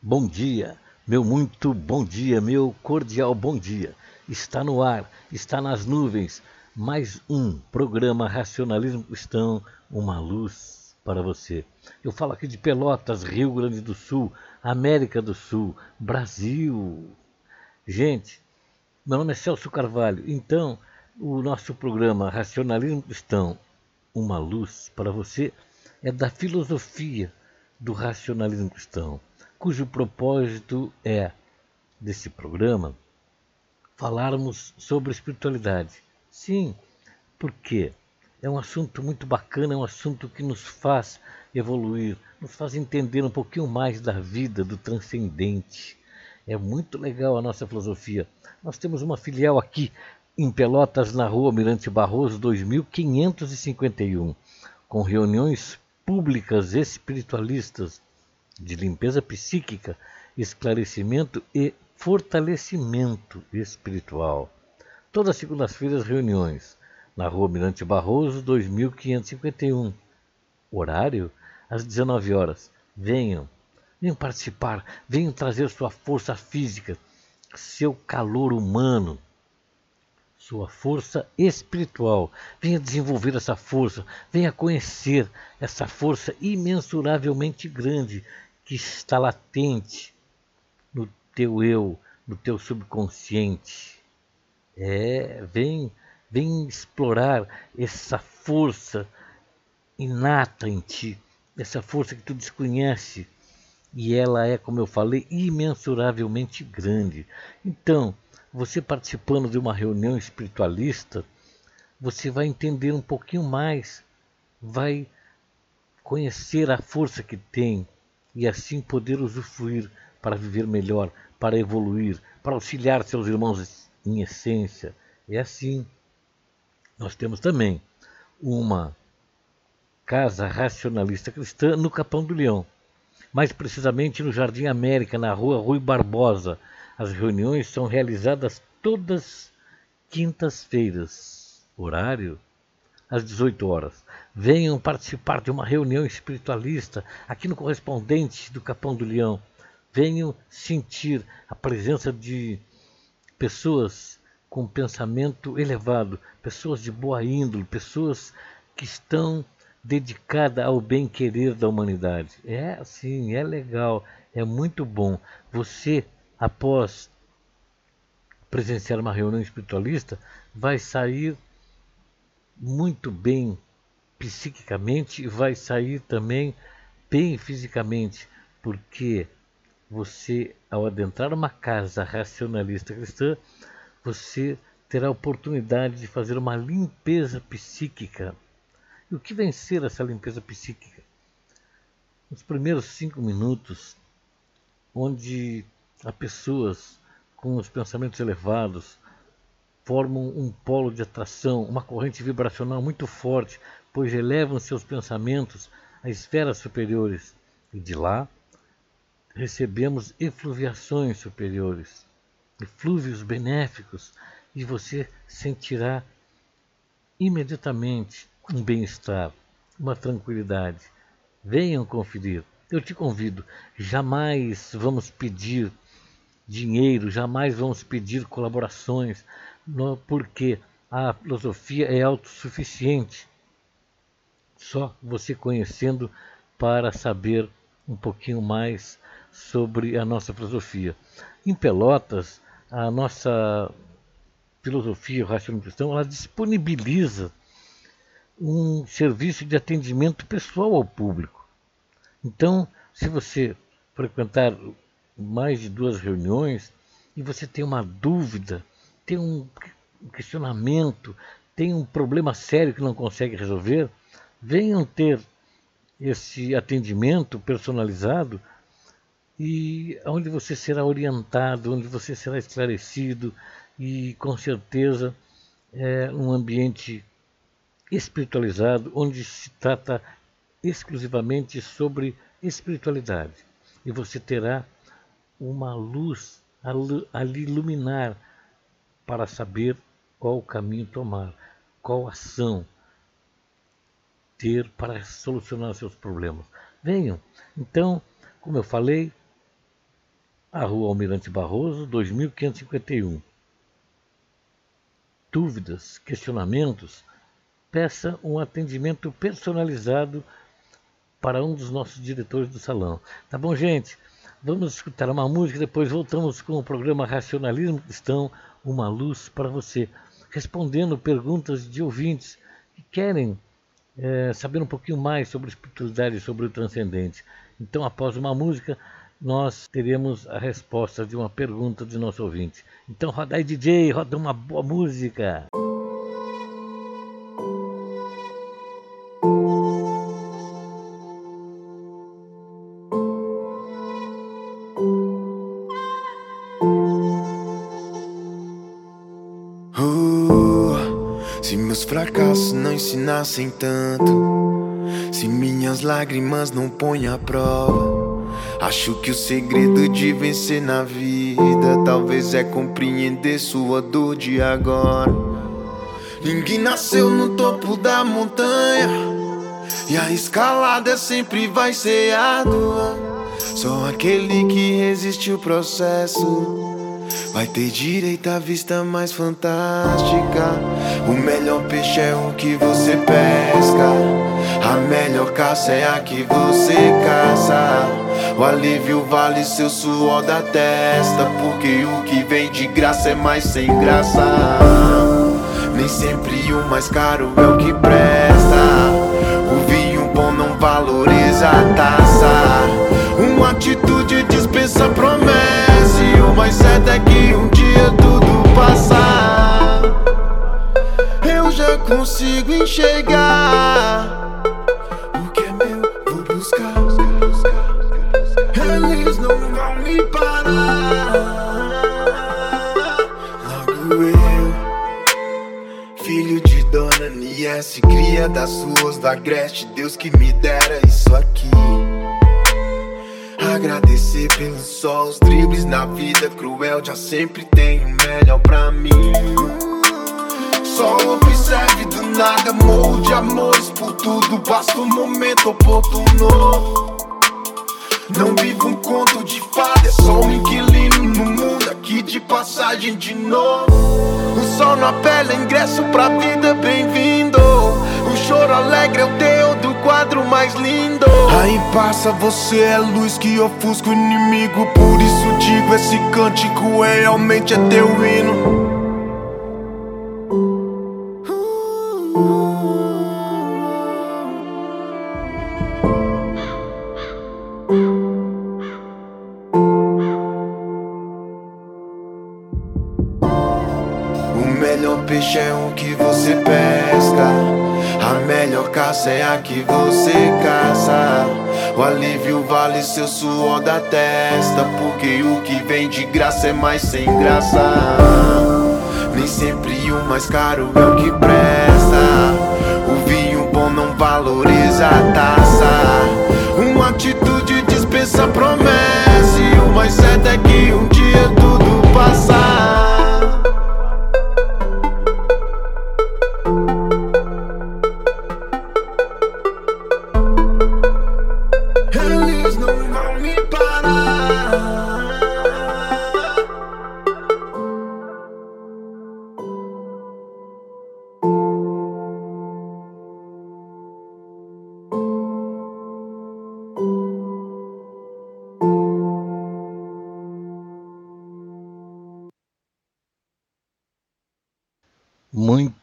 Bom dia, meu muito bom dia, meu cordial bom dia. Está no ar, está nas nuvens. Mais um programa Racionalismo Cristão, uma luz para você. Eu falo aqui de Pelotas, Rio Grande do Sul, América do Sul, Brasil. Gente, meu nome é Celso Carvalho. Então, o nosso programa Racionalismo Cristão, uma luz para você, é da filosofia do racionalismo cristão cujo propósito é, desse programa, falarmos sobre espiritualidade. Sim, porque é um assunto muito bacana, é um assunto que nos faz evoluir, nos faz entender um pouquinho mais da vida, do transcendente. É muito legal a nossa filosofia. Nós temos uma filial aqui em Pelotas, na rua Mirante Barroso, 2551, com reuniões públicas espiritualistas de limpeza psíquica, esclarecimento e fortalecimento espiritual. Todas as segundas-feiras, reuniões na Rua Mirante Barroso, 2551. Horário às 19 horas. Venham, venham participar, venham trazer sua força física, seu calor humano, sua força espiritual. Venha desenvolver essa força, venha conhecer essa força imensuravelmente grande que está latente no teu eu, no teu subconsciente. É, vem, vem explorar essa força inata em ti, essa força que tu desconhece. E ela é, como eu falei, imensuravelmente grande. Então, você participando de uma reunião espiritualista, você vai entender um pouquinho mais, vai conhecer a força que tem e assim poder usufruir para viver melhor, para evoluir, para auxiliar seus irmãos em essência. É assim. Nós temos também uma casa racionalista cristã no Capão do Leão, mais precisamente no Jardim América, na rua Rui Barbosa. As reuniões são realizadas todas quintas-feiras. Horário às 18 horas. Venham participar de uma reunião espiritualista aqui no correspondente do Capão do Leão. Venham sentir a presença de pessoas com pensamento elevado, pessoas de boa índole, pessoas que estão dedicadas ao bem-querer da humanidade. É assim, é legal, é muito bom. Você, após presenciar uma reunião espiritualista, vai sair muito bem psiquicamente e vai sair também bem fisicamente, porque você, ao adentrar uma casa racionalista cristã, você terá a oportunidade de fazer uma limpeza psíquica. E o que vai ser essa limpeza psíquica? Nos primeiros cinco minutos, onde há pessoas com os pensamentos elevados, formam um polo de atração, uma corrente vibracional muito forte, pois elevam seus pensamentos a esferas superiores. E de lá recebemos efluviações superiores, eflúvios benéficos, e você sentirá imediatamente um bem-estar, uma tranquilidade. Venham conferir. Eu te convido, jamais vamos pedir dinheiro, jamais vamos pedir colaborações, porque a filosofia é autossuficiente. Só você conhecendo para saber um pouquinho mais sobre a nossa filosofia. Em Pelotas, a nossa filosofia, o racionalismo cristão, ela disponibiliza um serviço de atendimento pessoal ao público. Então, se você frequentar mais de duas reuniões e você tem uma dúvida tem um questionamento, tem um problema sério que não consegue resolver, venham ter esse atendimento personalizado e onde você será orientado, onde você será esclarecido e com certeza é um ambiente espiritualizado, onde se trata exclusivamente sobre espiritualidade. E você terá uma luz a iluminar para saber qual caminho tomar, qual ação ter para solucionar seus problemas. Venham. Então, como eu falei, a Rua Almirante Barroso, 2551. Dúvidas, questionamentos? Peça um atendimento personalizado para um dos nossos diretores do salão. Tá bom, gente? Vamos escutar uma música, depois voltamos com o programa Racionalismo Cristão, uma luz para você, respondendo perguntas de ouvintes que querem é, saber um pouquinho mais sobre espiritualidade, sobre o transcendente. Então, após uma música, nós teremos a resposta de uma pergunta de nosso ouvinte. Então, roda aí, DJ, roda uma boa música. Ensinassem tanto, se minhas lágrimas não põem à prova. Acho que o segredo de vencer na vida talvez é compreender sua dor de agora. Ninguém nasceu no topo da montanha e a escalada sempre vai ser árdua. Só aquele que resiste o processo Vai ter direito à vista mais fantástica. O melhor peixe é o que você pesca. A melhor caça é a que você caça. O alívio vale seu suor da testa. Porque o que vem de graça é mais sem graça. Nem sempre o mais caro é o que presta. O vinho bom não valoriza a taça. Uma atitude dispensa promessa mais certo é que um dia tudo passar. Eu consigo enxergar o que é meu, vou buscar. Eles não vão me parar. Logo eu, filho de Dona Niesse, cria das ruas da Agreste, Deus que me dera isso aqui. Agradecer pelo sol, os dribles na vida cruel já sempre tem o melhor pra mim. Só observe do nada, morro de amores por tudo, basta um momento oportuno. Não vivo um conto de fada, é só um inquilino no mundo aqui de passagem de novo. O sol na pele, ingresso pra vida, bem-vindo. O choro alegre é o teu do quadro mais lindo. Aí passa, você é luz que ofusca o inimigo. Por isso digo: esse cântico é realmente é teu hino. Que você caça. O alívio vale seu suor da testa. Porque o que vem de graça é mais sem graça. Nem sempre o mais caro é o que presta. O vinho bom não valoriza a taça. Uma atitude dispensa promessa. E o mais certo é que um dia tudo passar.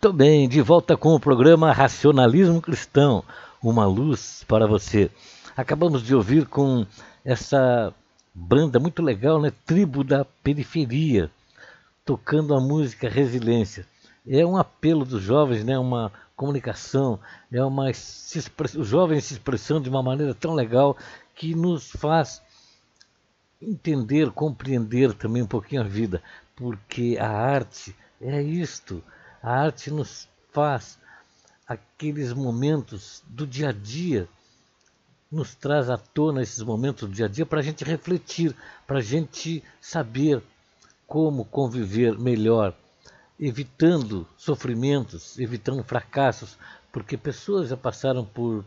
Muito bem, de volta com o programa Racionalismo Cristão, uma luz para você. Acabamos de ouvir com essa banda muito legal, né? Tribo da Periferia, tocando a música Resiliência. É um apelo dos jovens, né? Uma comunicação, é uma os jovens se expressando de uma maneira tão legal que nos faz entender, compreender também um pouquinho a vida, porque a arte é isto a arte nos faz aqueles momentos do dia a dia, nos traz à tona esses momentos do dia a dia para a gente refletir, para a gente saber como conviver melhor, evitando sofrimentos, evitando fracassos, porque pessoas já passaram por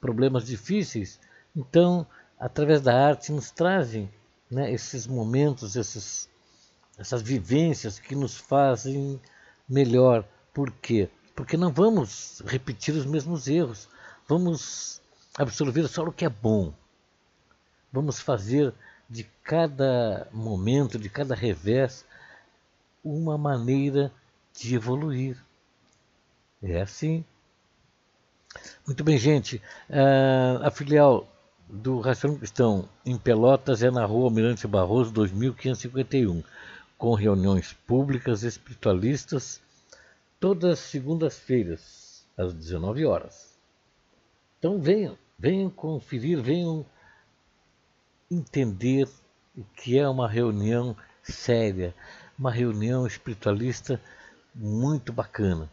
problemas difíceis, então, através da arte, nos trazem né, esses momentos, esses, essas vivências que nos fazem melhor. Por quê? Porque não vamos repetir os mesmos erros. Vamos absorver só o que é bom. Vamos fazer de cada momento, de cada revés, uma maneira de evoluir. É assim. Muito bem, gente. Uh, a filial do Racionalismo Cristão em Pelotas é na rua Almirante Barroso, 2551, com reuniões públicas espiritualistas todas as segundas-feiras, às 19 horas. Então venham, venham conferir, venham entender o que é uma reunião séria, uma reunião espiritualista muito bacana.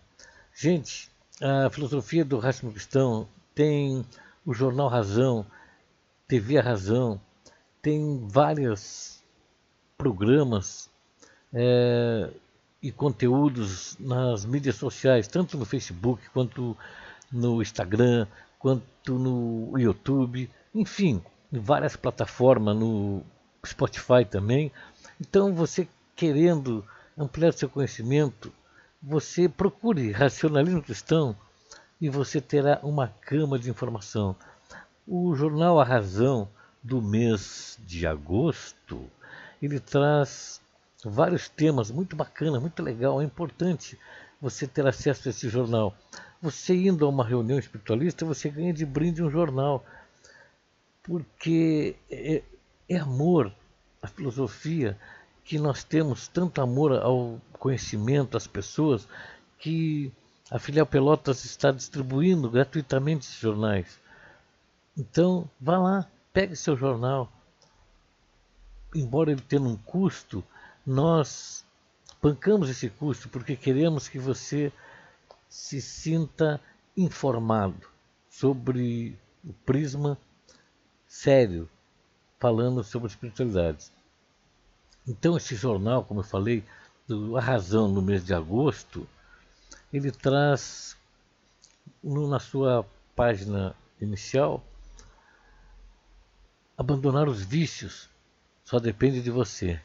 Gente, a filosofia do racismo cristão tem o jornal Razão, TV Razão, tem vários programas é, e conteúdos nas mídias sociais, tanto no Facebook quanto no Instagram, quanto no YouTube, enfim, em várias plataformas, no Spotify também. Então, você querendo ampliar seu conhecimento, você procure racionalismo cristão e você terá uma cama de informação. O jornal A Razão do mês de agosto, ele traz vários temas muito bacana, muito legal, é importante você ter acesso a esse jornal. Você indo a uma reunião espiritualista, você ganha de brinde um jornal porque é, é amor, a filosofia, que nós temos tanto amor ao conhecimento, às pessoas, que a filial Pelotas está distribuindo gratuitamente esses jornais. Então, vá lá, pegue seu jornal. Embora ele tenha um custo, nós bancamos esse custo porque queremos que você se sinta informado sobre o prisma sério falando sobre espiritualidade. Então, esse jornal, como eu falei, do A Razão no mês de agosto, ele traz no, na sua página inicial abandonar os vícios só depende de você.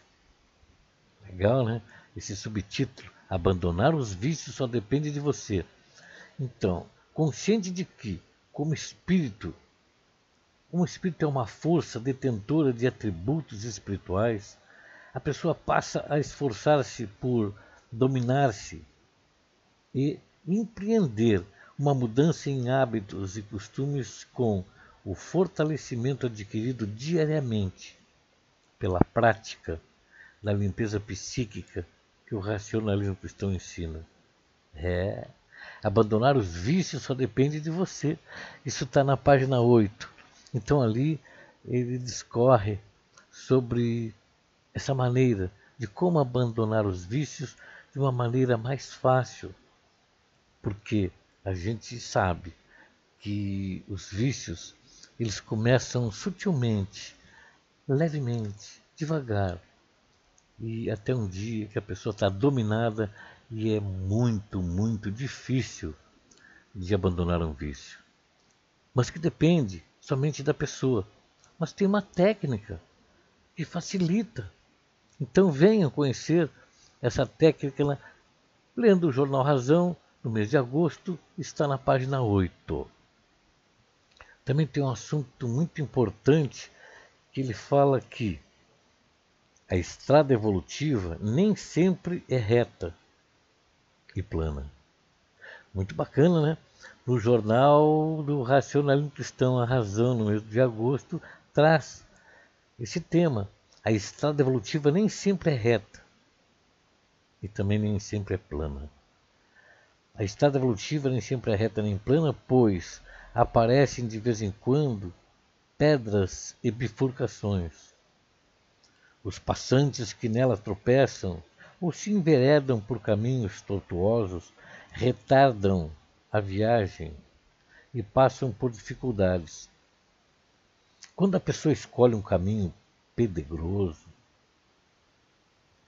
Legal, né? Esse subtítulo, abandonar os vícios só depende de você. Então, consciente de que, como espírito, um espírito é uma força detentora de atributos espirituais, a pessoa passa a esforçar-se por dominar-se e empreender uma mudança em hábitos e costumes com o fortalecimento adquirido diariamente pela prática da limpeza psíquica que o racionalismo cristão ensina. É, abandonar os vícios só depende de você. Isso está na página 8 então ali ele discorre sobre essa maneira de como abandonar os vícios de uma maneira mais fácil, porque a gente sabe que os vícios eles começam sutilmente, levemente, devagar, e até um dia que a pessoa está dominada e é muito, muito difícil de abandonar um vício. Mas que depende somente da pessoa, mas tem uma técnica que facilita. Então venham conhecer essa técnica lendo o Jornal Razão, no mês de agosto, está na página 8. Também tem um assunto muito importante que ele fala que a estrada evolutiva nem sempre é reta e plana. Muito bacana, né? no jornal do Racionalismo Cristão, A Razão, no mês de agosto, traz esse tema. A estrada evolutiva nem sempre é reta e também nem sempre é plana. A estrada evolutiva nem sempre é reta nem plana, pois aparecem de vez em quando pedras e bifurcações. Os passantes que nela tropeçam ou se enveredam por caminhos tortuosos retardam a viagem e passam por dificuldades. Quando a pessoa escolhe um caminho pedregoso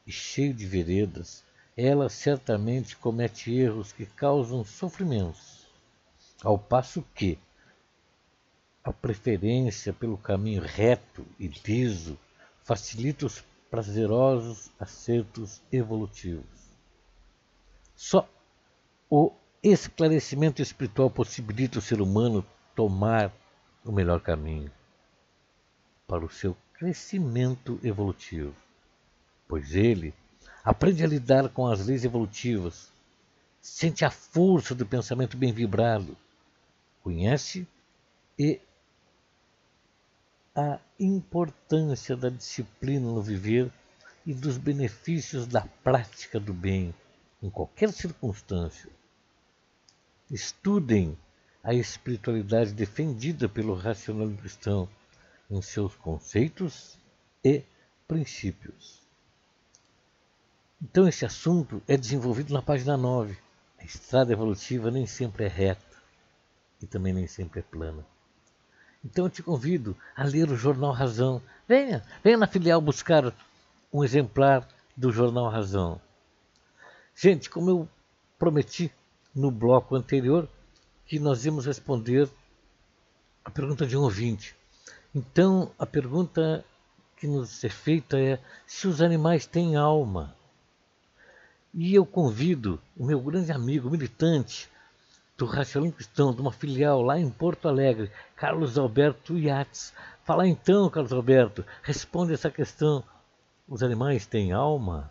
e cheio de veredas, ela certamente comete erros que causam sofrimentos, ao passo que a preferência pelo caminho reto e liso facilita os prazerosos acertos evolutivos. Só o esclarecimento espiritual possibilita o ser humano tomar o melhor caminho para o seu crescimento evolutivo, pois ele aprende a lidar com as leis evolutivas, sente a força do pensamento bem vibrado, conhece e a importância da disciplina no viver e dos benefícios da prática do bem em qualquer circunstância. Estudem a espiritualidade defendida pelo racionalismo cristão em seus conceitos e princípios. Então, esse assunto é desenvolvido na página 9. A estrada evolutiva nem sempre é reta e também nem sempre é plana. Então, eu te convido a ler o Jornal Razão. Venha, venha na filial buscar um exemplar do Jornal Razão. Gente, como eu prometi no bloco anterior, que nós íamos responder a pergunta de um ouvinte. Então, a pergunta que nos é feita é se os animais têm alma. E eu convido o meu grande amigo militante do Racionalismo Cristão, de uma filial lá em Porto Alegre, Carlos Alberto Yates. Fala então, Carlos Alberto, responde essa questão. Os animais têm alma?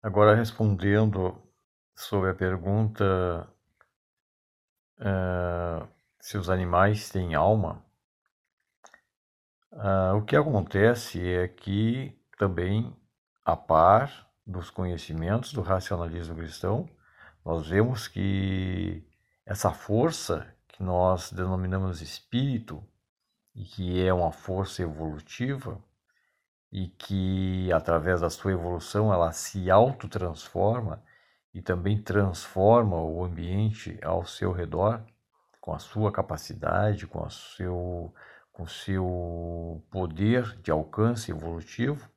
Agora respondendo sobre a pergunta uh, se os animais têm alma, uh, o que acontece é que também a par dos conhecimentos do racionalismo cristão, nós vemos que essa força que nós denominamos espírito e que é uma força evolutiva e que através da sua evolução ela se autotransforma e também transforma o ambiente ao seu redor com a sua capacidade, com o seu, com seu poder de alcance evolutivo,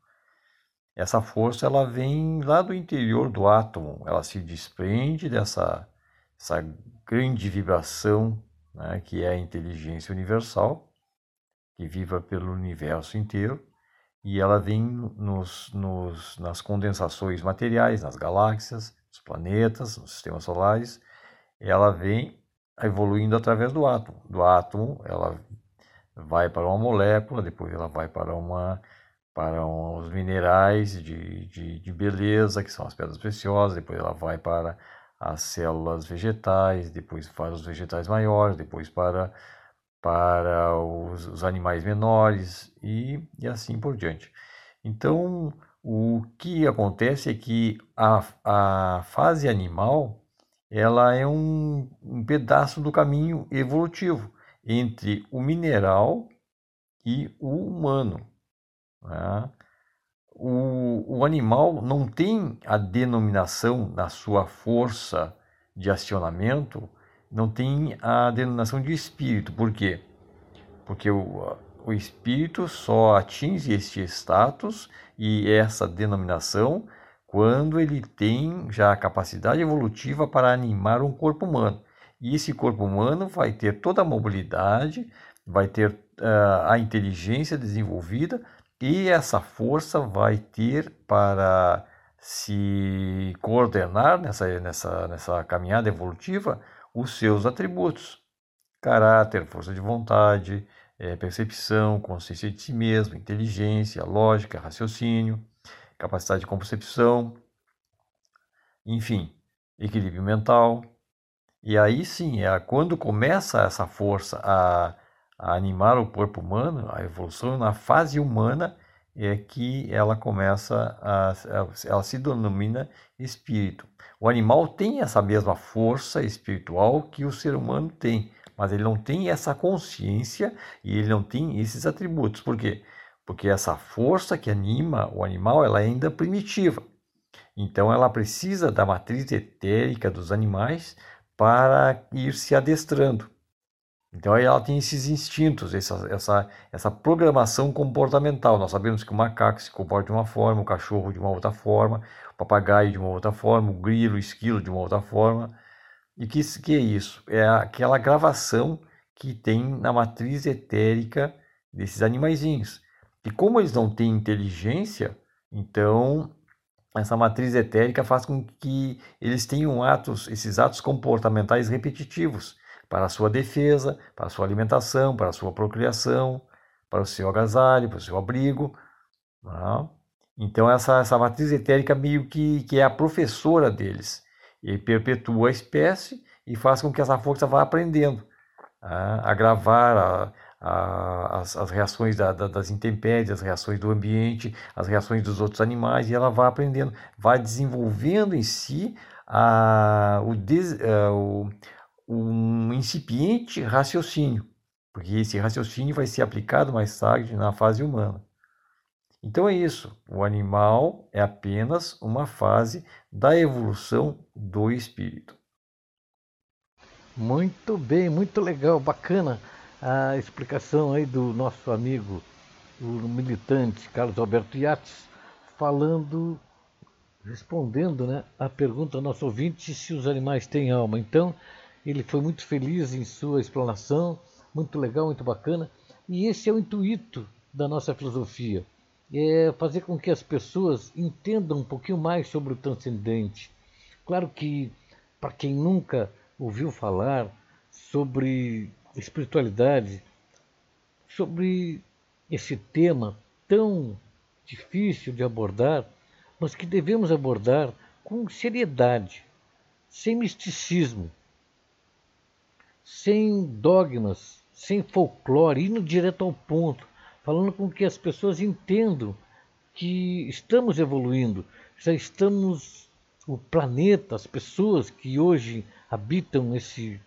essa força ela vem lá do interior do átomo, ela se desprende dessa essa grande vibração né, que é a inteligência universal, que viva pelo universo inteiro, e ela vem nos, nos, nas condensações materiais, nas galáxias, nos planetas, nos sistemas solares, ela vem evoluindo através do átomo. Do átomo, ela vai para uma molécula, depois ela vai para uma para os minerais de, de, de, beleza, que são as pedras preciosas, depois ela vai para as células vegetais, depois para os vegetais maiores, depois para, para os, os animais menores e, e assim por diante. Então, o que acontece é que a, a fase animal ela é um, um pedaço do caminho evolutivo entre o mineral e o humano. Né? O, o animal não tem a denominação na sua força de acionamento, não tem a denominação de espírito. Por quê? Porque o, o espírito só atinge este status e essa denominação quando ele tem já a capacidade evolutiva para animar um corpo humano. E esse corpo humano vai ter toda a mobilidade, vai ter uh, a inteligência desenvolvida e essa força vai ter para se coordenar nessa, nessa, nessa caminhada evolutiva os seus atributos: caráter, força de vontade, é, percepção, consciência de si mesmo, inteligência, lógica, raciocínio, capacidade de concepção, enfim, equilíbrio mental. E aí sim, é quando começa essa força a a animar o corpo humano, a evolução na fase humana é que ela começa a, ela se denomina espírito. O animal tem essa mesma força espiritual que o ser humano tem, mas ele não tem essa consciência e ele não tem esses atributos. Por quê? Porque essa força que anima o animal, ela é ainda primitiva. Então ela precisa da matriz etérica dos animais para ir se adestrando. Então aí ela tem esses instintos, essa, essa, essa programação comportamental. Nós sabemos que o macaco se comporta de uma forma, o cachorro de uma outra forma, o papagaio de uma outra forma, o grilo, o esquilo de uma outra forma. E que, que é isso? É aquela gravação que tem na matriz etérica desses animaizinhos. E como eles não têm inteligência, então essa matriz etérica faz com que eles tenham atos, esses atos comportamentais repetitivos para a sua defesa, para a sua alimentação, para a sua procriação, para o seu agasalho, para o seu abrigo. Né? Então essa, essa matriz etérica meio que, que é a professora deles. E perpetua a espécie e faz com que essa força vá aprendendo a, a gravar a, a, as, as, reações da, da, das intempéries, as reações do ambiente, as reações dos outros animais, e ela vai aprendendo, vai desenvolvendo em si a, o, des, a, o um incipiente raciocínio, porque esse raciocínio vai ser aplicado mais tarde na fase humana. Então é isso. O animal é apenas uma fase da evolução do espírito. Muito bem, muito legal, bacana a explicação aí do nosso amigo, o militante Carlos Alberto Yates, falando, respondendo né, a pergunta do nosso ouvinte se os animais têm alma. Então, ele foi muito feliz em sua explanação, muito legal, muito bacana. E esse é o intuito da nossa filosofia é fazer com que as pessoas entendam um pouquinho mais sobre o transcendente. Claro que, para quem nunca ouviu falar sobre espiritualidade, sobre esse tema tão difícil de abordar, mas que devemos abordar com seriedade, sem misticismo, sem dogmas, sem folclore, indo direto ao ponto falando com que as pessoas entendam que estamos evoluindo, já estamos, o planeta, as pessoas que hoje habitam esse,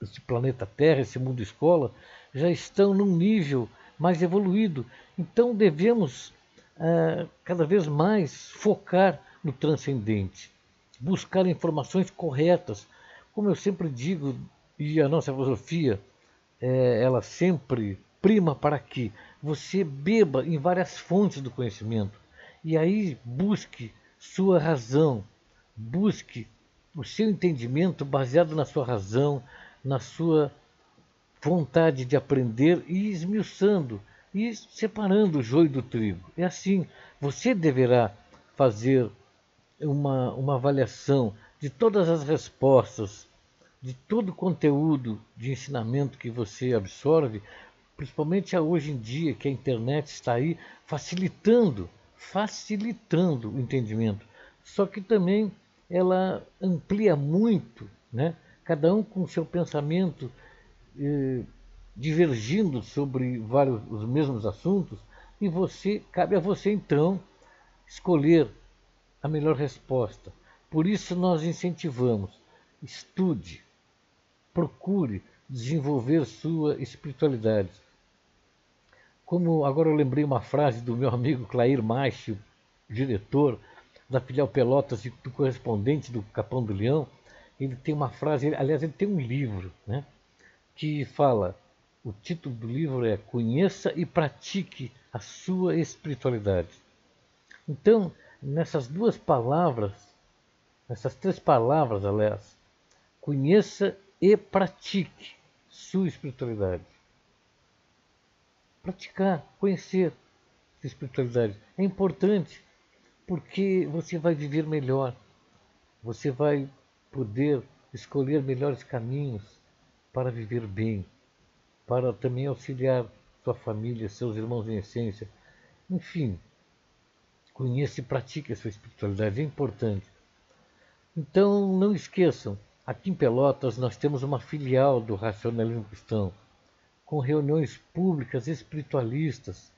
esse planeta Terra, esse mundo escola, já estão num nível mais evoluído. Então devemos uh, cada vez mais focar no transcendente, buscar informações corretas. Como eu sempre digo, e a nossa filosofia, é, ela sempre prima para que você beba em várias fontes do conhecimento e aí busque sua razão, busque o seu entendimento baseado na sua razão, na sua vontade de aprender e esmiuçando e separando o joio do trigo. É assim, você deverá fazer uma, uma avaliação de todas as respostas, de todo o conteúdo de ensinamento que você absorve, principalmente hoje em dia que a internet está aí facilitando, facilitando o entendimento. Só que também ela amplia muito, né? cada um com seu pensamento eh, divergindo sobre vários os mesmos assuntos, e você cabe a você então escolher a melhor resposta. Por isso nós incentivamos, estude, procure desenvolver sua espiritualidade. Como agora eu lembrei uma frase do meu amigo Clair Macho, diretor da filial Pelotas e do correspondente do Capão do Leão, ele tem uma frase, aliás, ele tem um livro, né, que fala, o título do livro é Conheça e pratique a sua espiritualidade. Então, nessas duas palavras, nessas três palavras, aliás, conheça e pratique sua espiritualidade praticar, conhecer a espiritualidade. É importante porque você vai viver melhor, você vai poder escolher melhores caminhos para viver bem, para também auxiliar sua família, seus irmãos em essência. Enfim, conheça e pratique a sua espiritualidade, é importante. Então, não esqueçam, aqui em Pelotas nós temos uma filial do Racionalismo Cristão com reuniões públicas espiritualistas,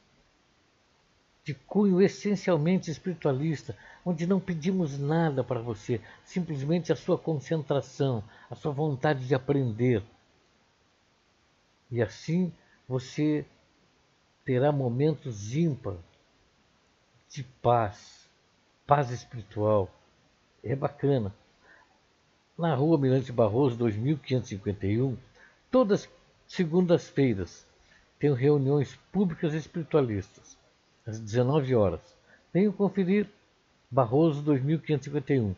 de cunho essencialmente espiritualista, onde não pedimos nada para você, simplesmente a sua concentração, a sua vontade de aprender. E assim você terá momentos ímpar de paz, paz espiritual. É bacana. Na rua Mirante Barroso, 2551, todas Segundas-feiras, tenho reuniões públicas espiritualistas, às 19 horas. Venham conferir Barroso 2551.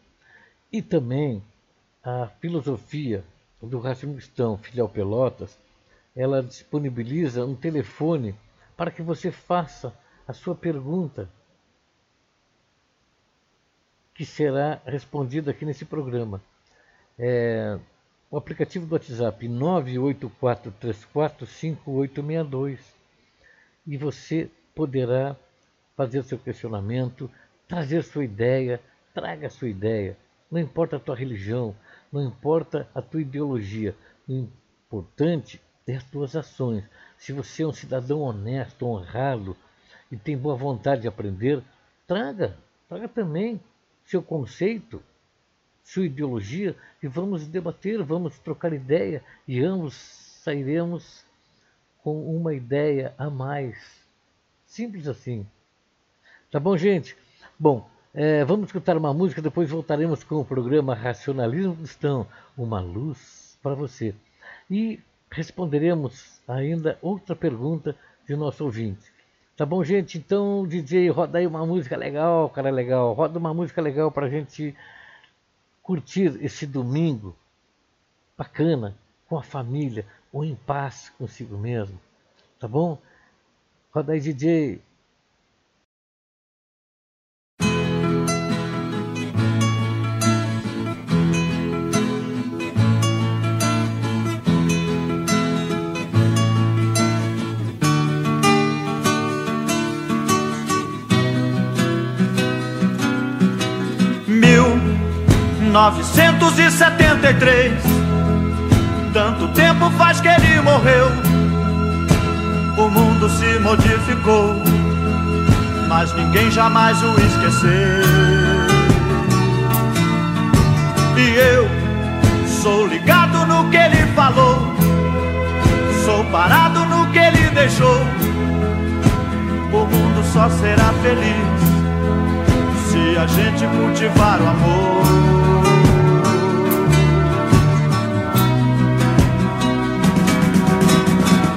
E também a filosofia do Racismo Cristão, filial Pelotas, ela disponibiliza um telefone para que você faça a sua pergunta, que será respondida aqui nesse programa. É, o aplicativo do WhatsApp 984345862 e você poderá fazer seu questionamento, trazer sua ideia, traga sua ideia. Não importa a tua religião, não importa a tua ideologia, o importante é as tuas ações. Se você é um cidadão honesto, honrado e tem boa vontade de aprender, traga, traga também seu conceito, sua ideologia e vamos debater, vamos trocar ideia e ambos sairemos com uma ideia a mais. Simples assim. Tá bom, gente? Bom, é, vamos escutar uma música, depois voltaremos com o programa Racionalismo Cristão, uma luz para você. E responderemos ainda outra pergunta de nosso ouvinte. Tá bom, gente? Então, DJ, roda aí uma música legal, cara legal. Roda uma música legal para a gente curtir esse domingo bacana, com a família, ou em paz consigo mesmo. Tá bom? Roda aí, DJ. 1973. Tanto tempo faz que ele morreu. O mundo se modificou, mas ninguém jamais o esqueceu. E eu sou ligado no que ele falou, sou parado no que ele deixou. O mundo só será feliz se a gente cultivar o amor.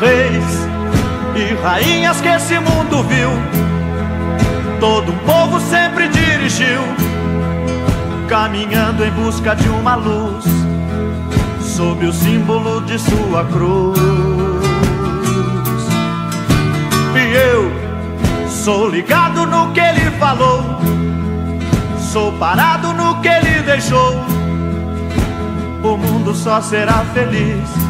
Reis e rainhas que esse mundo viu, todo povo sempre dirigiu, caminhando em busca de uma luz, sob o símbolo de sua cruz. E eu sou ligado no que ele falou, sou parado no que ele deixou. O mundo só será feliz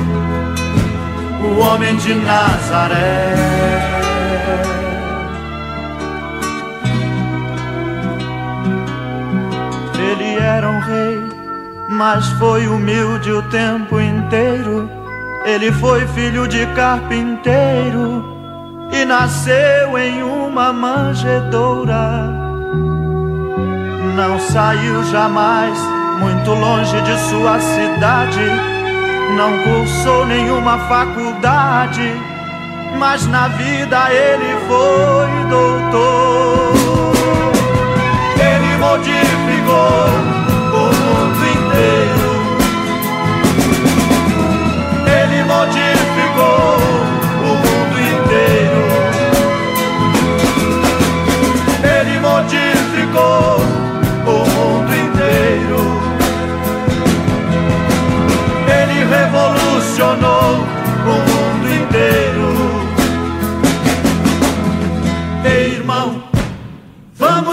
o homem de Nazaré. Ele era um rei, mas foi humilde o tempo inteiro. Ele foi filho de carpinteiro e nasceu em uma manjedoura. Não saiu jamais muito longe de sua cidade, não cursou nenhuma faculdade, mas na vida ele foi doutor. Ele modificou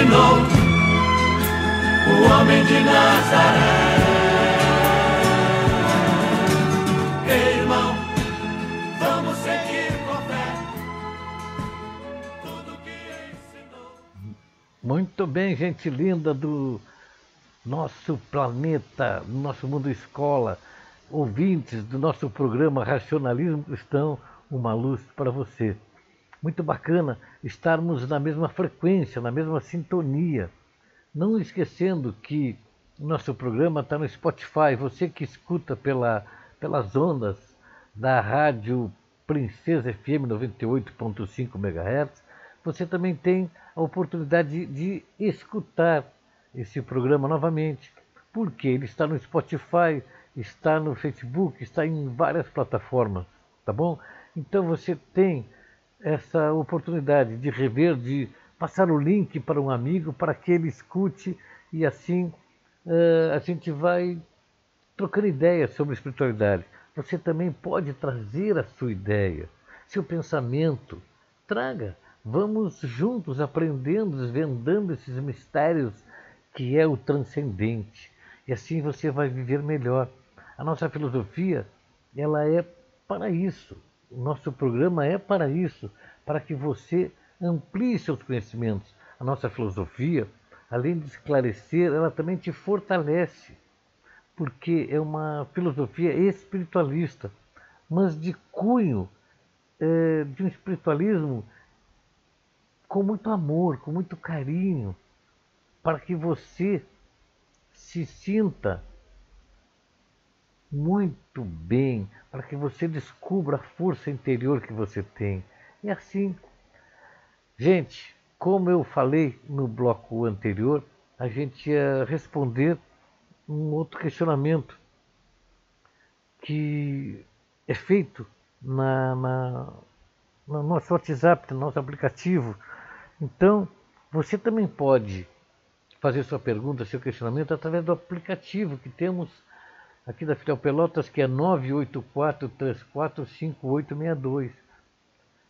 Ensinou o homem de Nazaré. Muito bem, gente linda do nosso planeta, do nosso mundo escola, ouvintes do nosso programa Racionalismo Cristão, uma luz para você. Muito bacana estarmos na mesma frequência, na mesma sintonia. Não esquecendo que nosso programa está no Spotify. Você que escuta pela, pelas ondas da rádio Princesa FM 98.5 MHz, você também tem a oportunidade de, de escutar esse programa novamente, porque ele está no Spotify, está no Facebook, está em várias plataformas, tá bom? Então você tem essa oportunidade de rever, de passar o link para um amigo para que ele escute e assim uh, a gente vai trocando ideias sobre espiritualidade. Você também pode trazer a sua ideia, seu pensamento, traga. Vamos juntos aprendendo, desvendando esses mistérios que é o transcendente. E assim você vai viver melhor. A nossa filosofia, ela é para isso. O nosso programa é para isso, para que você amplie seus conhecimentos. A nossa filosofia, além de esclarecer, ela também te fortalece, porque é uma filosofia espiritualista, mas de cunho é, de um espiritualismo com muito amor, com muito carinho, para que você se sinta muito bem, para que você descubra a força interior que você tem. E assim, gente, como eu falei no bloco anterior, a gente ia responder um outro questionamento que é feito na, na, no nosso WhatsApp, no nosso aplicativo então, você também pode fazer sua pergunta, seu questionamento através do aplicativo que temos aqui da Filial Pelotas, que é 984345862.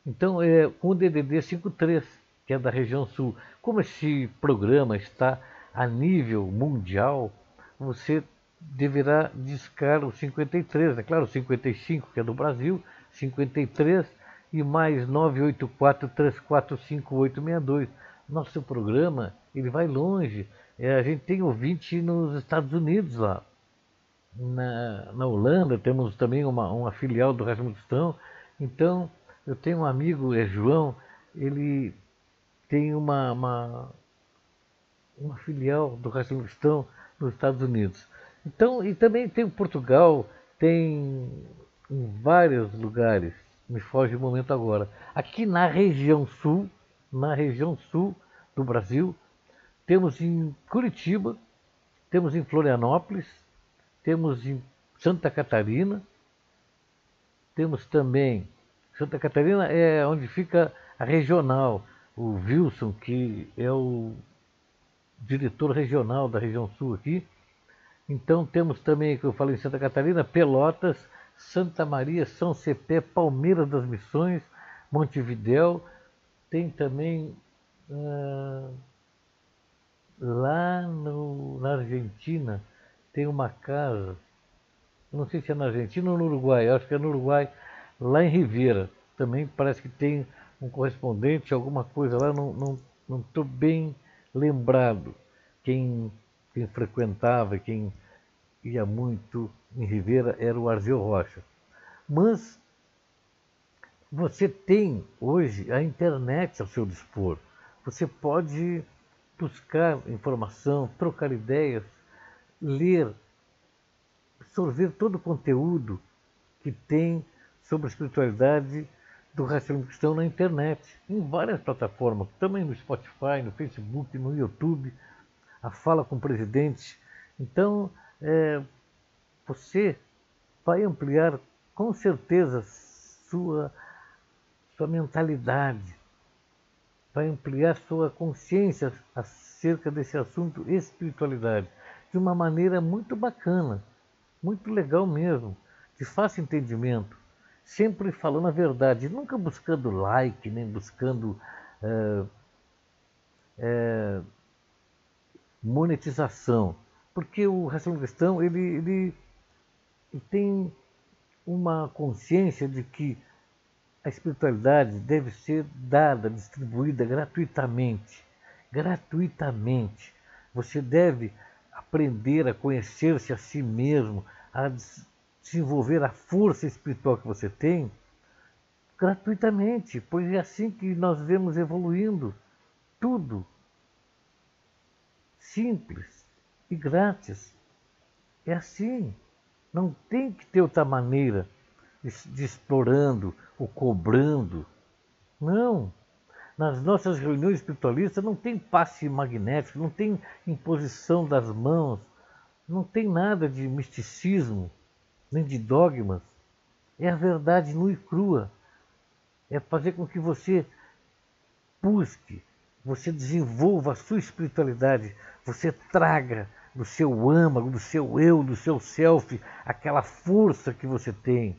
Então, é com o DDD 53, que é da região sul. Como esse programa está a nível mundial, você deverá discar o 53, é claro, o 55, que é do Brasil, 53 e mais 984-345862. Nosso programa ele vai longe. É, a gente tem ouvinte nos Estados Unidos lá. Na, na Holanda temos também uma, uma filial do Rasmus Cristão. Então, eu tenho um amigo, é João, ele tem uma, uma, uma filial do Rasmus Cristão nos Estados Unidos. Então, e também tem Portugal, tem em vários lugares me foge o momento agora. Aqui na região sul, na região sul do Brasil, temos em Curitiba, temos em Florianópolis, temos em Santa Catarina, temos também Santa Catarina é onde fica a regional, o Wilson, que é o diretor regional da região sul aqui. Então temos também, que eu falei em Santa Catarina, Pelotas, Santa Maria, São Cepé, Palmeiras das Missões, Montevidéu. Tem também ah, lá no, na Argentina, tem uma casa, não sei se é na Argentina ou no Uruguai, acho que é no Uruguai, lá em Ribeira. Também parece que tem um correspondente, alguma coisa lá, não estou bem lembrado quem, quem frequentava, quem ia muito em Ribeira era o Arzeu Rocha. Mas você tem hoje a internet ao seu dispor. Você pode buscar informação, trocar ideias, ler, absorver todo o conteúdo que tem sobre a espiritualidade do racionalismo cristão na internet, em várias plataformas, também no Spotify, no Facebook, no YouTube, a fala com o presidente. Então, é, você vai ampliar com certeza sua sua mentalidade, para ampliar sua consciência acerca desse assunto espiritualidade, de uma maneira muito bacana, muito legal mesmo, de fácil entendimento, sempre falando a verdade, nunca buscando like, nem buscando é, é, monetização, porque o racionalismo cristão ele, ele, ele tem uma consciência de que a espiritualidade deve ser dada, distribuída gratuitamente. Gratuitamente. Você deve aprender a conhecer-se a si mesmo, a desenvolver a força espiritual que você tem gratuitamente, pois é assim que nós vemos evoluindo tudo simples e grátis. É assim. Não tem que ter outra maneira de, explorando ou cobrando. Não. Nas nossas reuniões espiritualistas não tem passe magnético, não tem imposição das mãos, não tem nada de misticismo, nem de dogmas. É a verdade nua e crua. É fazer com que você busque, você desenvolva a sua espiritualidade, você traga do seu âmago, do seu eu, do seu self, aquela força que você tem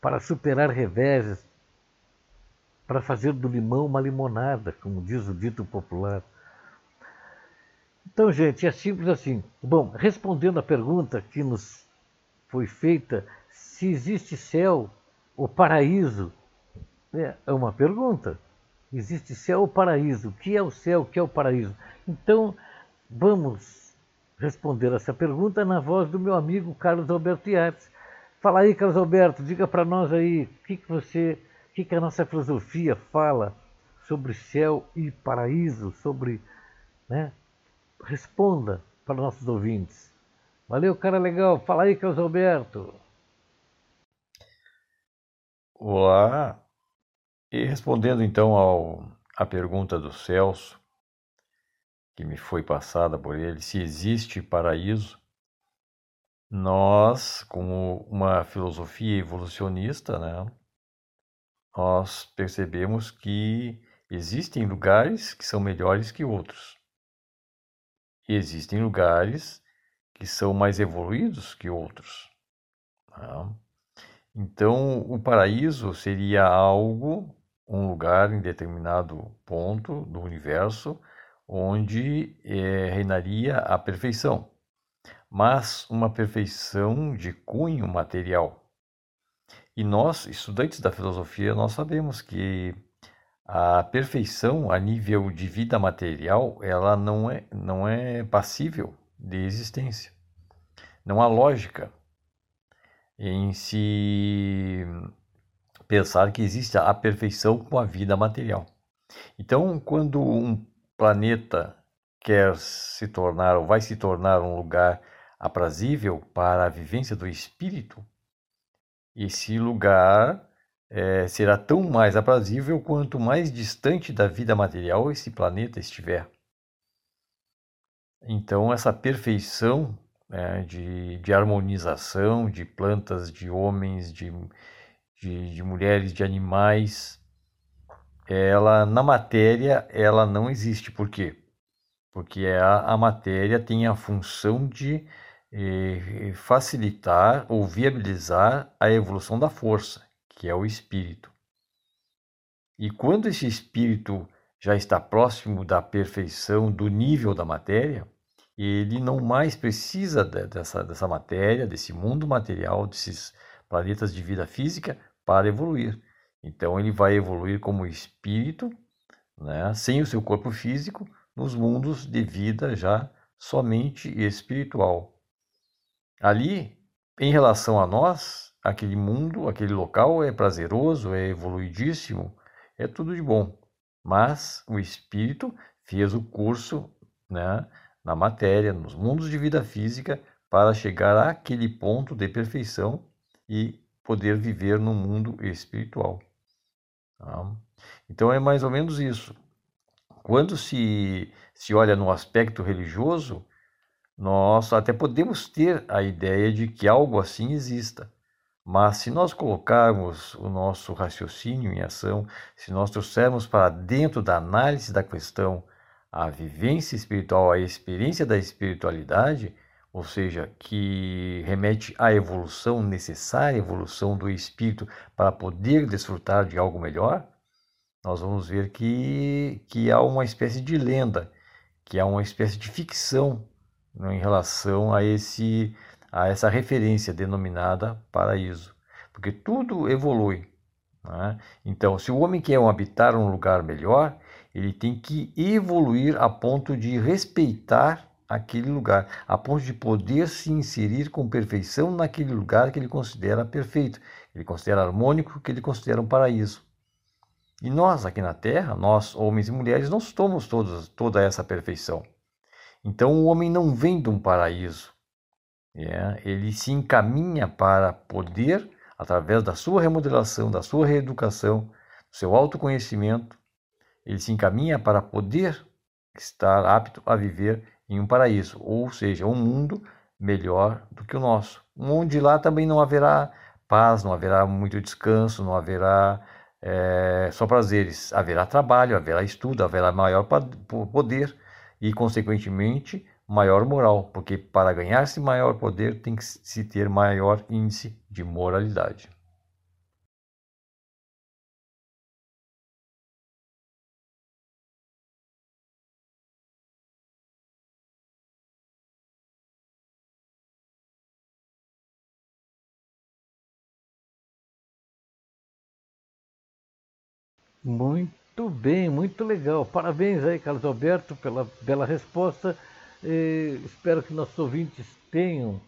para superar reveses, para fazer do limão uma limonada, como diz o dito popular. Então, gente, é simples assim. Bom, respondendo à pergunta que nos foi feita, se existe céu ou paraíso, é, é uma pergunta. Existe céu ou paraíso? O que é o céu? O que é o paraíso? Então, vamos responder essa pergunta na voz do meu amigo Carlos Alberto Yates. Fala aí, Carlos Alberto, diga para nós aí o que, que você, que, que a nossa filosofia fala sobre céu e paraíso, sobre, né? Responda para nossos ouvintes. Valeu, cara legal. Fala aí, Carlos Alberto. Olá. E respondendo então ao, à pergunta do Celso, que me foi passada por ele, se existe paraíso, nós, como uma filosofia evolucionista, né, nós percebemos que existem lugares que são melhores que outros. E existem lugares que são mais evoluídos que outros. Né? Então, o paraíso seria algo, um lugar em determinado ponto do universo, onde é, reinaria a perfeição mas uma perfeição de cunho material. E nós, estudantes da filosofia, nós sabemos que a perfeição a nível de vida material, ela não é, não é passível de existência. Não há lógica em se pensar que existe a perfeição com a vida material. Então, quando um planeta quer se tornar ou vai se tornar um lugar aprazível para a vivência do espírito, esse lugar é, será tão mais aprazível quanto mais distante da vida material esse planeta estiver. Então, essa perfeição né, de, de harmonização de plantas, de homens, de, de, de mulheres, de animais, ela na matéria ela não existe. Por quê? Porque a, a matéria tem a função de facilitar ou viabilizar a evolução da força, que é o espírito. E quando esse espírito já está próximo da perfeição do nível da matéria, ele não mais precisa dessa, dessa matéria, desse mundo material, desses planetas de vida física para evoluir. Então ele vai evoluir como espírito, né, sem o seu corpo físico, nos mundos de vida já somente espiritual. Ali, em relação a nós, aquele mundo, aquele local é prazeroso, é evoluidíssimo, é tudo de bom. Mas o espírito fez o curso né, na matéria, nos mundos de vida física, para chegar àquele ponto de perfeição e poder viver no mundo espiritual. Tá? Então é mais ou menos isso. Quando se, se olha no aspecto religioso, nós até podemos ter a ideia de que algo assim exista, Mas se nós colocarmos o nosso raciocínio em ação, se nós trouxermos para dentro da análise da questão a vivência espiritual, a experiência da espiritualidade, ou seja, que remete à evolução necessária, evolução do espírito para poder desfrutar de algo melhor, nós vamos ver que, que há uma espécie de lenda, que há uma espécie de ficção em relação a esse a essa referência denominada paraíso, porque tudo evolui. Né? Então, se o homem quer habitar um lugar melhor, ele tem que evoluir a ponto de respeitar aquele lugar, a ponto de poder se inserir com perfeição naquele lugar que ele considera perfeito, ele considera harmônico, que ele considera um paraíso. E nós aqui na Terra, nós homens e mulheres, não somos todos toda essa perfeição. Então o homem não vem de um paraíso, é, ele se encaminha para poder, através da sua remodelação, da sua reeducação, do seu autoconhecimento, ele se encaminha para poder estar apto a viver em um paraíso, ou seja, um mundo melhor do que o nosso. Onde lá também não haverá paz, não haverá muito descanso, não haverá é, só prazeres. Haverá trabalho, haverá estudo, haverá maior poder e, consequentemente, maior moral, porque para ganhar-se maior poder tem que se ter maior índice de moralidade. Muito bem, muito legal. Parabéns aí, Carlos Alberto, pela bela resposta. Espero que nossos ouvintes tenham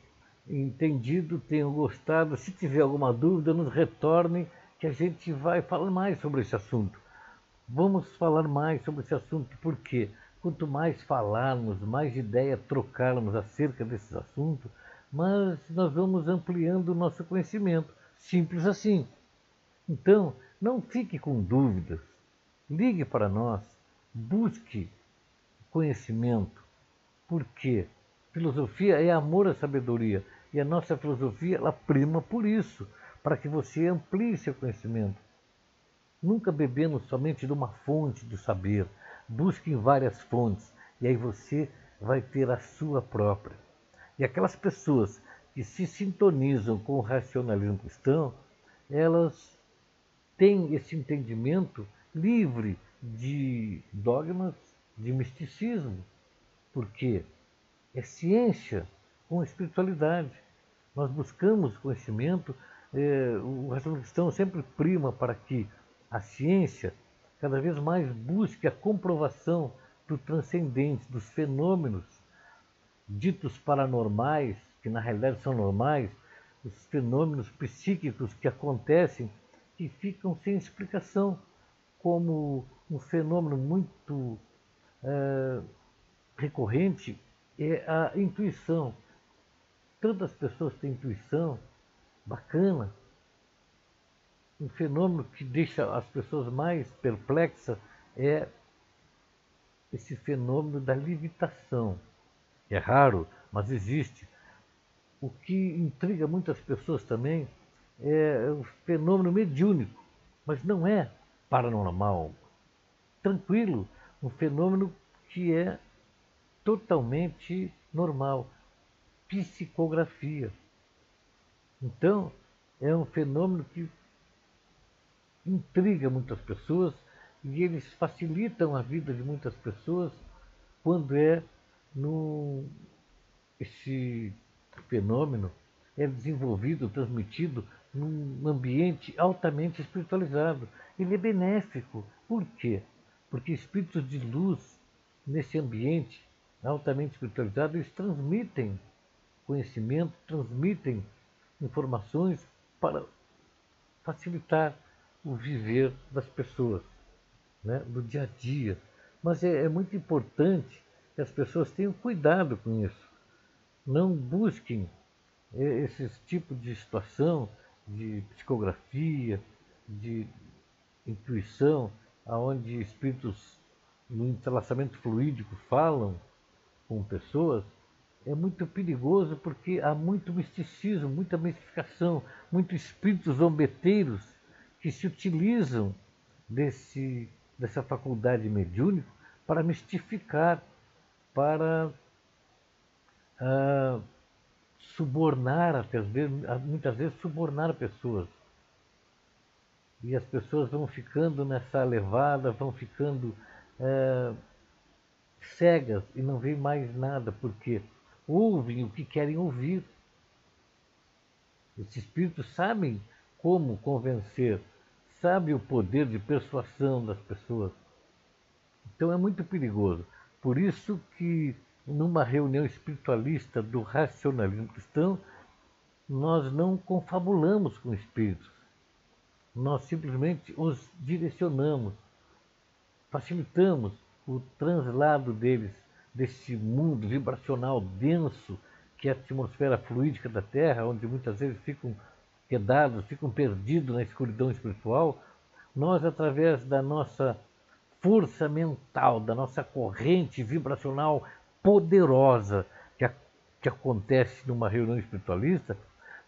entendido, tenham gostado. Se tiver alguma dúvida, nos retornem que a gente vai falar mais sobre esse assunto. Vamos falar mais sobre esse assunto porque quanto mais falarmos, mais ideia trocarmos acerca desses assuntos, mas nós vamos ampliando o nosso conhecimento. Simples assim. Então, não fique com dúvidas. Ligue para nós, busque conhecimento, porque filosofia é amor à sabedoria e a nossa filosofia ela prima por isso, para que você amplie seu conhecimento. Nunca bebendo somente de uma fonte do saber, busque em várias fontes e aí você vai ter a sua própria. E aquelas pessoas que se sintonizam com o racionalismo cristão, elas têm esse entendimento livre de dogmas, de misticismo, porque é ciência com espiritualidade. Nós buscamos conhecimento, é, o racionalismo cristão sempre prima para que a ciência cada vez mais busque a comprovação do transcendente, dos fenômenos ditos paranormais, que na realidade são normais, os fenômenos psíquicos que acontecem que ficam sem explicação, como um fenômeno muito é, recorrente é a intuição. Tantas pessoas têm intuição bacana, um fenômeno que deixa as pessoas mais perplexas é esse fenômeno da levitação. É raro, mas existe. O que intriga muitas pessoas também é um fenômeno mediúnico, mas não é paranormal. Tranquilo, um fenômeno que é totalmente normal. Psicografia. Então, é um fenômeno que intriga muitas pessoas e eles facilitam a vida de muitas pessoas quando é no esse fenômeno é desenvolvido, transmitido num ambiente altamente espiritualizado. Ele é benéfico. Por quê? Porque espíritos de luz nesse ambiente altamente espiritualizado, eles transmitem conhecimento, transmitem informações para facilitar o viver das pessoas, né, do dia a dia. Mas é, é muito importante que as pessoas tenham cuidado com isso. Não busquem é, esses tipos de situação de psicografia, de intuição, aonde espíritos no entrelaçamento fluídico falam com pessoas, é muito perigoso porque há muito misticismo, muita mistificação, muitos espíritos zombeteiros que se utilizam desse, dessa faculdade mediúnica para mistificar, para ah, subornar, até muitas vezes subornar pessoas. E as pessoas vão ficando nessa levada, vão ficando é, cegas e não veem mais nada, porque ouvem o que querem ouvir. Esses espíritos sabem como convencer, sabem o poder de persuasão das pessoas. Então é muito perigoso. Por isso que numa reunião espiritualista do racionalismo cristão, nós não confabulamos com espíritos. Nós simplesmente os direcionamos, facilitamos o translado deles desse mundo vibracional denso que é a atmosfera fluídica da Terra, onde muitas vezes ficam quedados, ficam perdidos na escuridão espiritual, nós, através da nossa força mental, da nossa corrente vibracional poderosa que, a, que acontece numa reunião espiritualista,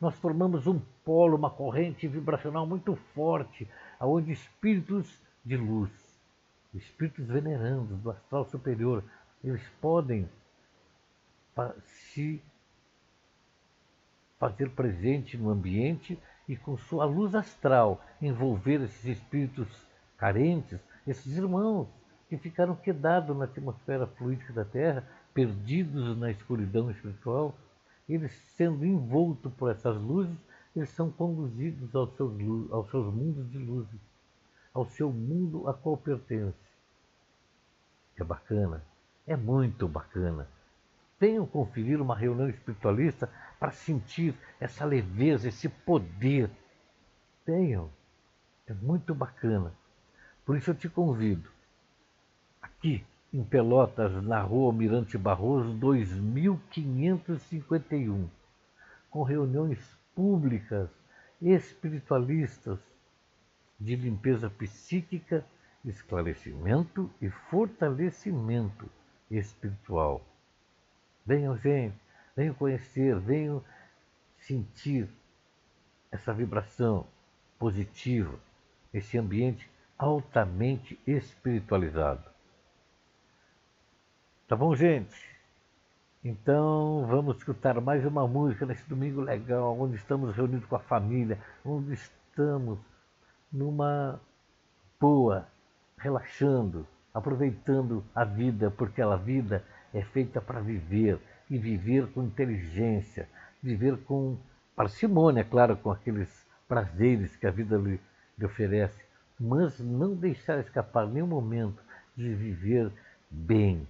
nós formamos um polo, uma corrente vibracional muito forte, onde espíritos de luz, espíritos venerandos do astral superior, eles podem se fazer presente no ambiente e com sua luz astral envolver esses espíritos carentes, esses irmãos que ficaram quedados na atmosfera fluídica da Terra perdidos na escuridão espiritual, eles sendo envoltos por essas luzes, eles são conduzidos aos seus, aos seus mundos de luzes, ao seu mundo a qual pertence. É bacana, é muito bacana. Venham conferir uma reunião espiritualista para sentir essa leveza, esse poder. Venham, é muito bacana. Por isso eu te convido, aqui em Pelotas, na rua Almirante Barroso, 2551, com reuniões públicas, espiritualistas, de limpeza psíquica, esclarecimento e fortalecimento espiritual. Venham, gente, venham conhecer, venham sentir essa vibração positiva, esse ambiente altamente espiritualizado. Tá bom, gente? Então vamos escutar mais uma música nesse domingo legal, onde estamos reunidos com a família, onde estamos numa boa, relaxando, aproveitando a vida, porque a vida é feita para viver e viver com inteligência, viver com parcimônia, é claro, com aqueles prazeres que a vida lhe, lhe oferece, mas não deixar escapar nenhum momento de viver bem,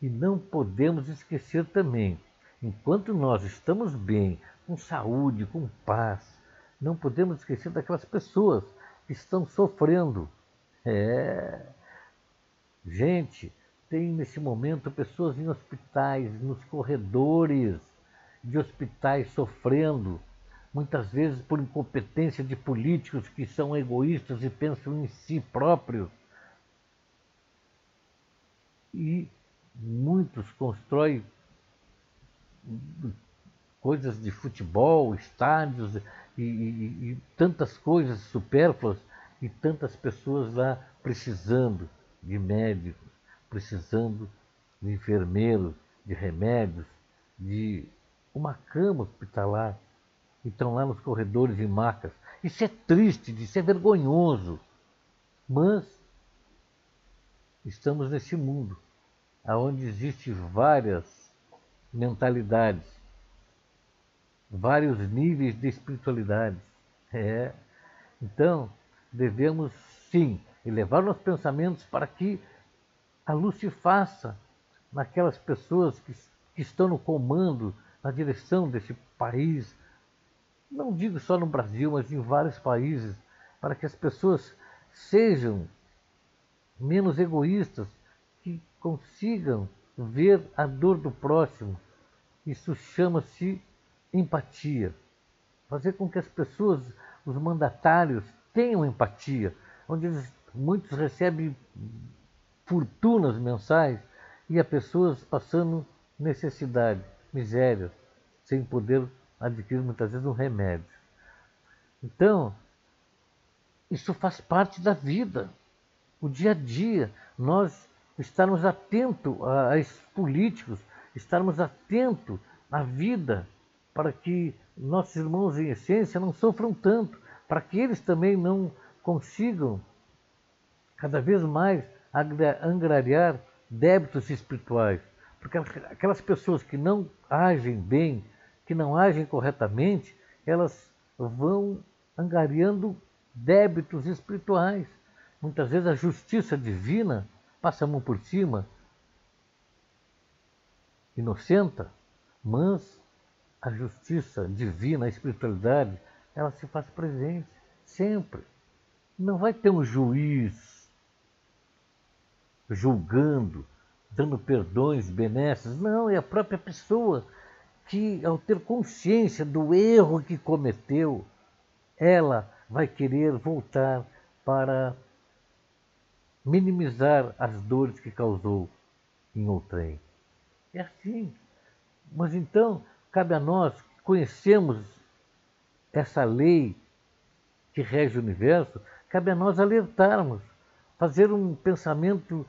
e não podemos esquecer também, enquanto nós estamos bem, com saúde, com paz, não podemos esquecer daquelas pessoas que estão sofrendo. É. Gente, tem nesse momento pessoas em hospitais, nos corredores de hospitais sofrendo, muitas vezes por incompetência de políticos que são egoístas e pensam em si próprios. E muitos constroem coisas de futebol, estádios e, e, e, tantas coisas supérfluas e tantas pessoas lá precisando de médicos, precisando de enfermeiros, de remédios, de uma cama hospitalar. E estão lá nos corredores e macas. Isso é triste, isso é vergonhoso. Mas estamos nesse mundo onde existem várias mentalidades, vários níveis de espiritualidade. É. Então, devemos sim elevar nossos pensamentos para que a luz se faça naquelas pessoas que, que estão no comando, na direção desse país. Não digo só no Brasil, mas em vários países, para que as pessoas sejam menos egoístas, consigam ver a dor do próximo. Isso chama-se empatia. Fazer com que as pessoas, os mandatários, tenham empatia, onde eles, muitos recebem fortunas mensais e há pessoas passando necessidade, miséria, sem poder adquirir muitas vezes um remédio. Então, isso faz parte da vida, o dia a dia. Nós estarmos atentos a, esses políticos, estarmos atentos à vida, para que nossos irmãos em essência não sofram tanto, para que eles também não consigam cada vez mais angariar débitos espirituais. Porque aquelas pessoas que não agem bem, que não agem corretamente, elas vão angariando débitos espirituais. Muitas vezes a justiça divina passa a mão por cima, inocenta, mas a justiça divina, a espiritualidade, ela se faz presente sempre. Não vai ter um juiz julgando, dando perdões benesses. Não, é a própria pessoa que, ao ter consciência do erro que cometeu, ela vai querer voltar para minimizar as dores que causou em outrem. É assim. Mas então, cabe a nós que conhecemos essa lei que rege o universo, cabe a nós alertarmos, fazer um pensamento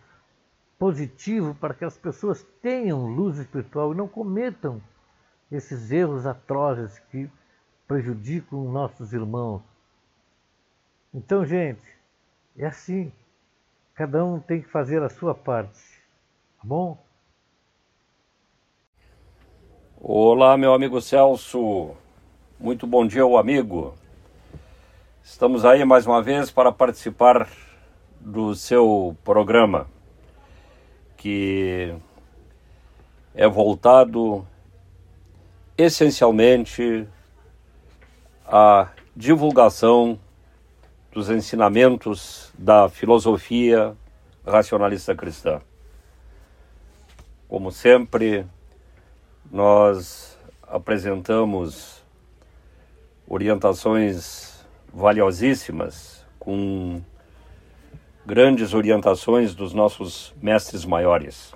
positivo para que as pessoas tenham luz espiritual e não cometam esses erros atrozes que prejudicam nossos irmãos. Então, gente, é assim. Cada um tem que fazer a sua parte. Tá bom? Olá, meu amigo Celso. Muito bom dia, ao amigo. Estamos aí mais uma vez para participar do seu programa, que é voltado essencialmente à divulgação dos ensinamentos da filosofia racionalista cristã. Como sempre, nós apresentamos orientações valiosíssimas, com grandes orientações dos nossos mestres maiores.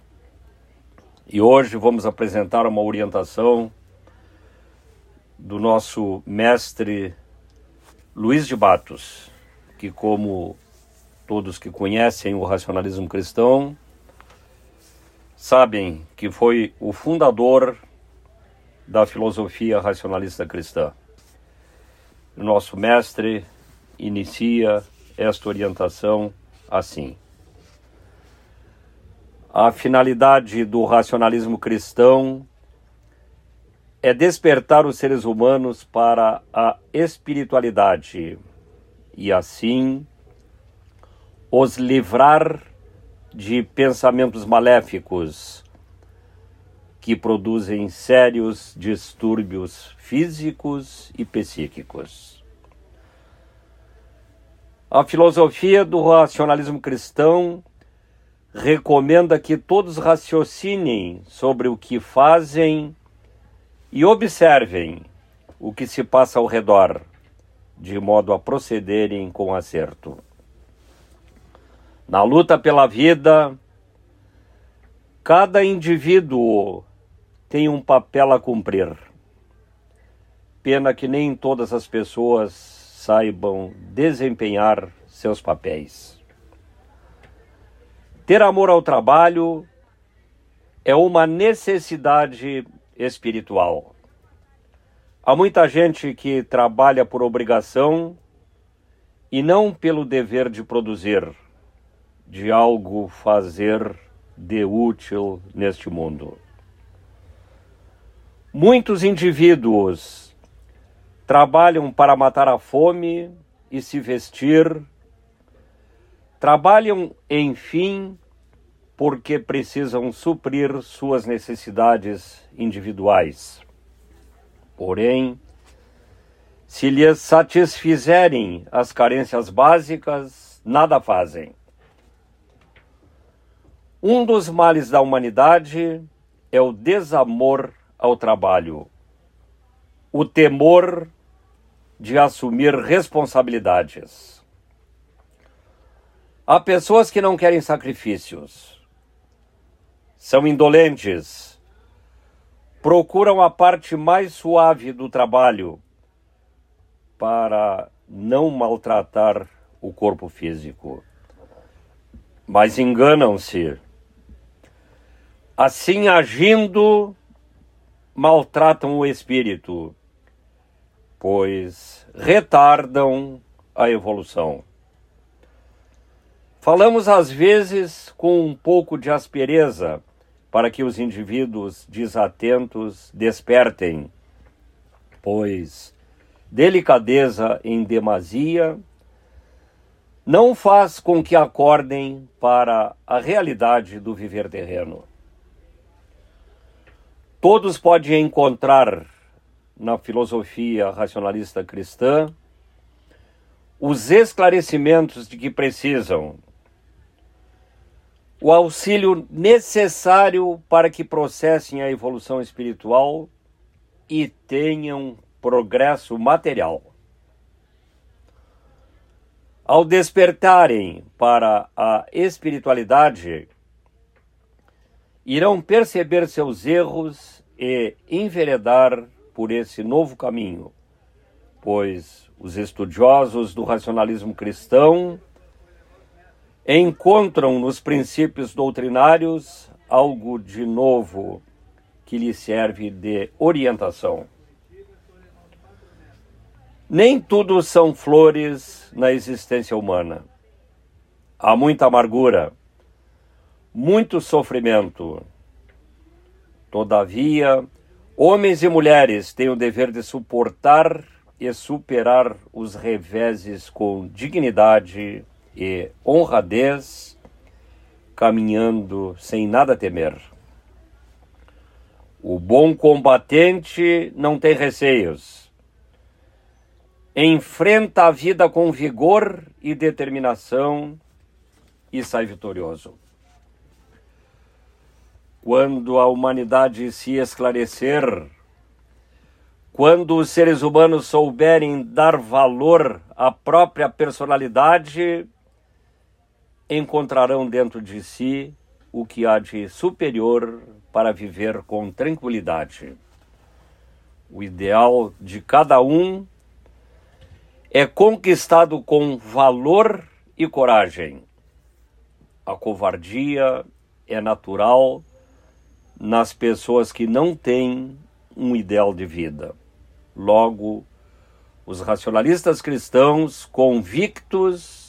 E hoje vamos apresentar uma orientação do nosso mestre Luiz de Batos, que, como todos que conhecem o racionalismo cristão, sabem que foi o fundador da filosofia racionalista cristã. Nosso mestre inicia esta orientação assim. A finalidade do racionalismo cristão é despertar os seres humanos para a espiritualidade e assim os livrar de pensamentos maléficos que produzem sérios distúrbios físicos e psíquicos. A filosofia do racionalismo cristão recomenda que todos raciocinem sobre o que fazem e observem o que se passa ao redor, de modo a procederem com acerto. Na luta pela vida, cada indivíduo tem um papel a cumprir. Pena que nem todas as pessoas saibam desempenhar seus papéis. Ter amor ao trabalho é uma necessidade espiritual. Há muita gente que trabalha por obrigação e não pelo dever de produzir, de algo fazer de útil neste mundo. Muitos indivíduos trabalham para matar a fome e se vestir, trabalham, enfim, porque precisam suprir suas necessidades individuais. Porém, se lhes satisfizerem as carências básicas, nada fazem. Um dos males da humanidade é o desamor ao trabalho, o temor de assumir responsabilidades. Há pessoas que não querem sacrifícios, são indolentes, procuram a parte mais suave do trabalho para não maltratar o corpo físico. Mas enganam-se. Assim agindo, maltratam o espírito, pois retardam a evolução. Falamos às vezes com um pouco de aspereza para que os indivíduos desatentos despertem, pois delicadeza em demasia não faz com que acordem para a realidade do viver terreno. Todos podem encontrar na filosofia racionalista cristã os esclarecimentos de que precisam, o auxílio necessário para que processem a evolução espiritual e tenham progresso material. Ao despertarem para a espiritualidade, irão perceber seus erros e enveredar por esse novo caminho, pois os estudiosos do racionalismo cristão encontram nos princípios doutrinários algo de novo que lhe serve de orientação. Nem tudo são flores na existência humana. Há muita amargura, muito sofrimento. Todavia, homens e mulheres têm o dever de suportar e superar os reveses com dignidade e honradez, caminhando sem nada temer. O bom combatente não tem receios. Enfrenta a vida com vigor e determinação e sai vitorioso. Quando a humanidade se esclarecer, quando os seres humanos souberem dar valor à própria personalidade, encontrarão dentro de si o que há de superior para viver com tranquilidade. O ideal de cada um é conquistado com valor e coragem. A covardia é natural nas pessoas que não têm um ideal de vida. Logo, os racionalistas cristãos convictos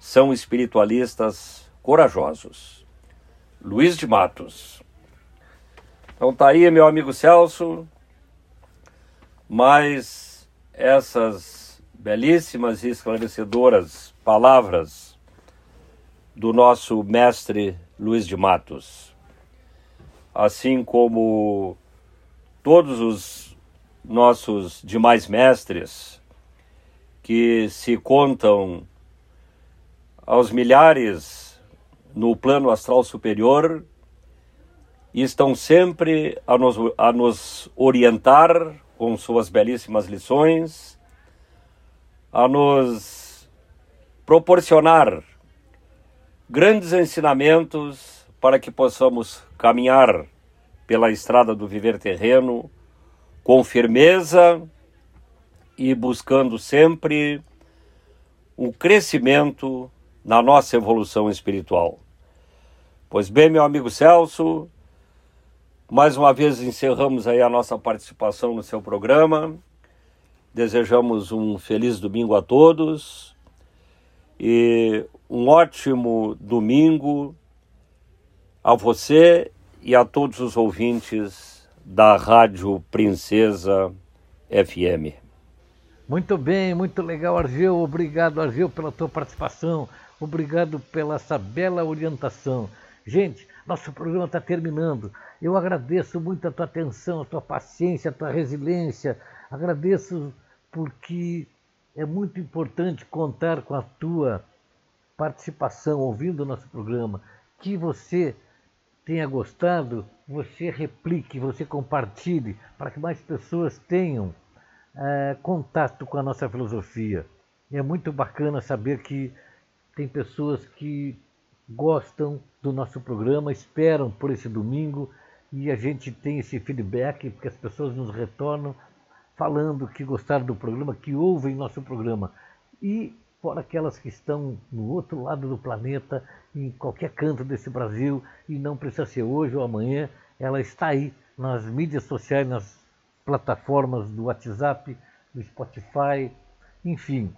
são espiritualistas corajosos. Luiz de Matos. Então tá aí, meu amigo Celso, mais essas belíssimas e esclarecedoras palavras do nosso mestre Luiz de Matos assim como todos os nossos demais mestres, que se contam aos milhares no plano astral superior, e estão sempre a nos, a nos orientar com suas belíssimas lições, a nos proporcionar grandes ensinamentos para que possamos caminhar pela estrada do viver terreno com firmeza e buscando sempre o crescimento na nossa evolução espiritual. Pois bem, meu amigo Celso, mais uma vez encerramos aí a nossa participação no seu programa. Desejamos um feliz domingo a todos e um ótimo domingo a você e a todos os ouvintes da Rádio Princesa FM. Muito bem, muito legal, Argeu. Obrigado, Argeu, pela tua participação. Obrigado pela essa bela orientação. Gente, nosso programa está terminando. Eu agradeço muito a tua atenção, a tua paciência, a tua resiliência. Agradeço porque é muito importante contar com a tua participação ouvindo o nosso programa. Que você tenha gostado, você replique, você compartilhe, para que mais pessoas tenham é, contato com a nossa filosofia. E é muito bacana saber que tem pessoas que gostam do nosso programa, esperam por esse domingo, e a gente tem esse feedback, porque as pessoas nos retornam falando que gostaram do programa, que ouvem nosso programa. E fora aquelas que estão no outro lado do planeta, em qualquer canto desse Brasil, e não precisa ser hoje ou amanhã, ela está aí nas mídias sociais, nas plataformas do WhatsApp, do Spotify, enfim.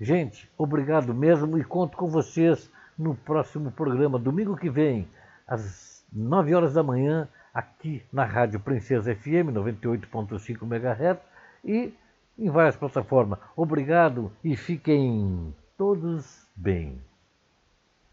Gente, obrigado mesmo e conto com vocês no próximo programa, domingo que vem, às 9 horas da manhã, aqui na Rádio Princesa FM 98.5 MHz e em várias plataformas. Obrigado e fiquem todos bem.